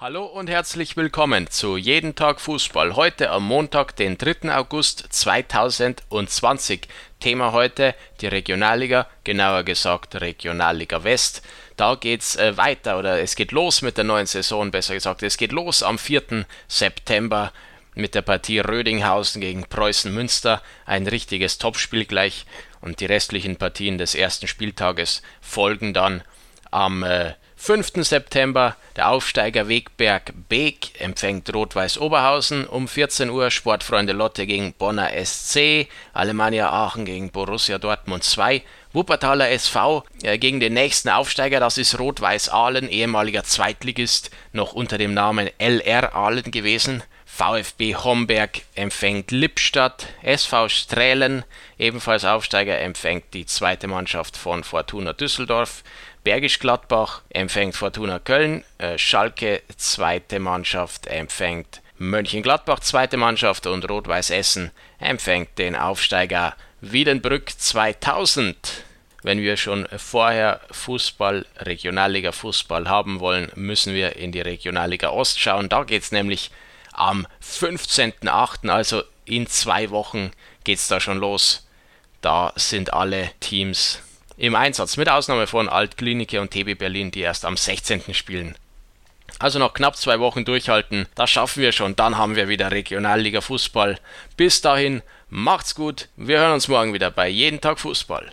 Hallo und herzlich willkommen zu Jeden Tag Fußball. Heute am Montag, den 3. August 2020. Thema heute die Regionalliga, genauer gesagt Regionalliga West. Da geht's äh, weiter oder es geht los mit der neuen Saison, besser gesagt. Es geht los am 4. September mit der Partie Rödinghausen gegen Preußen Münster. Ein richtiges Topspiel gleich und die restlichen Partien des ersten Spieltages folgen dann am äh, 5. September der Aufsteiger Wegberg Beek empfängt Rot-Weiß Oberhausen um 14 Uhr Sportfreunde Lotte gegen Bonner SC, Alemannia Aachen gegen Borussia Dortmund 2, Wuppertaler SV äh, gegen den nächsten Aufsteiger, das ist Rot-Weiß Aalen, ehemaliger Zweitligist, noch unter dem Namen LR Aalen gewesen. VfB Homberg empfängt Lippstadt, SV Strählen, ebenfalls Aufsteiger, empfängt die zweite Mannschaft von Fortuna Düsseldorf. Bergisch Gladbach empfängt Fortuna Köln, äh, Schalke zweite Mannschaft empfängt Mönchengladbach zweite Mannschaft und Rot-Weiß Essen empfängt den Aufsteiger Wiedenbrück 2000. Wenn wir schon vorher Fußball, Regionalliga Fußball haben wollen, müssen wir in die Regionalliga Ost schauen. Da geht es nämlich am 15.08., also in zwei Wochen geht es da schon los. Da sind alle Teams im Einsatz, mit Ausnahme von Altklinike und TB Berlin, die erst am 16. spielen. Also noch knapp zwei Wochen durchhalten, das schaffen wir schon, dann haben wir wieder Regionalliga Fußball. Bis dahin, macht's gut, wir hören uns morgen wieder bei Jeden Tag Fußball.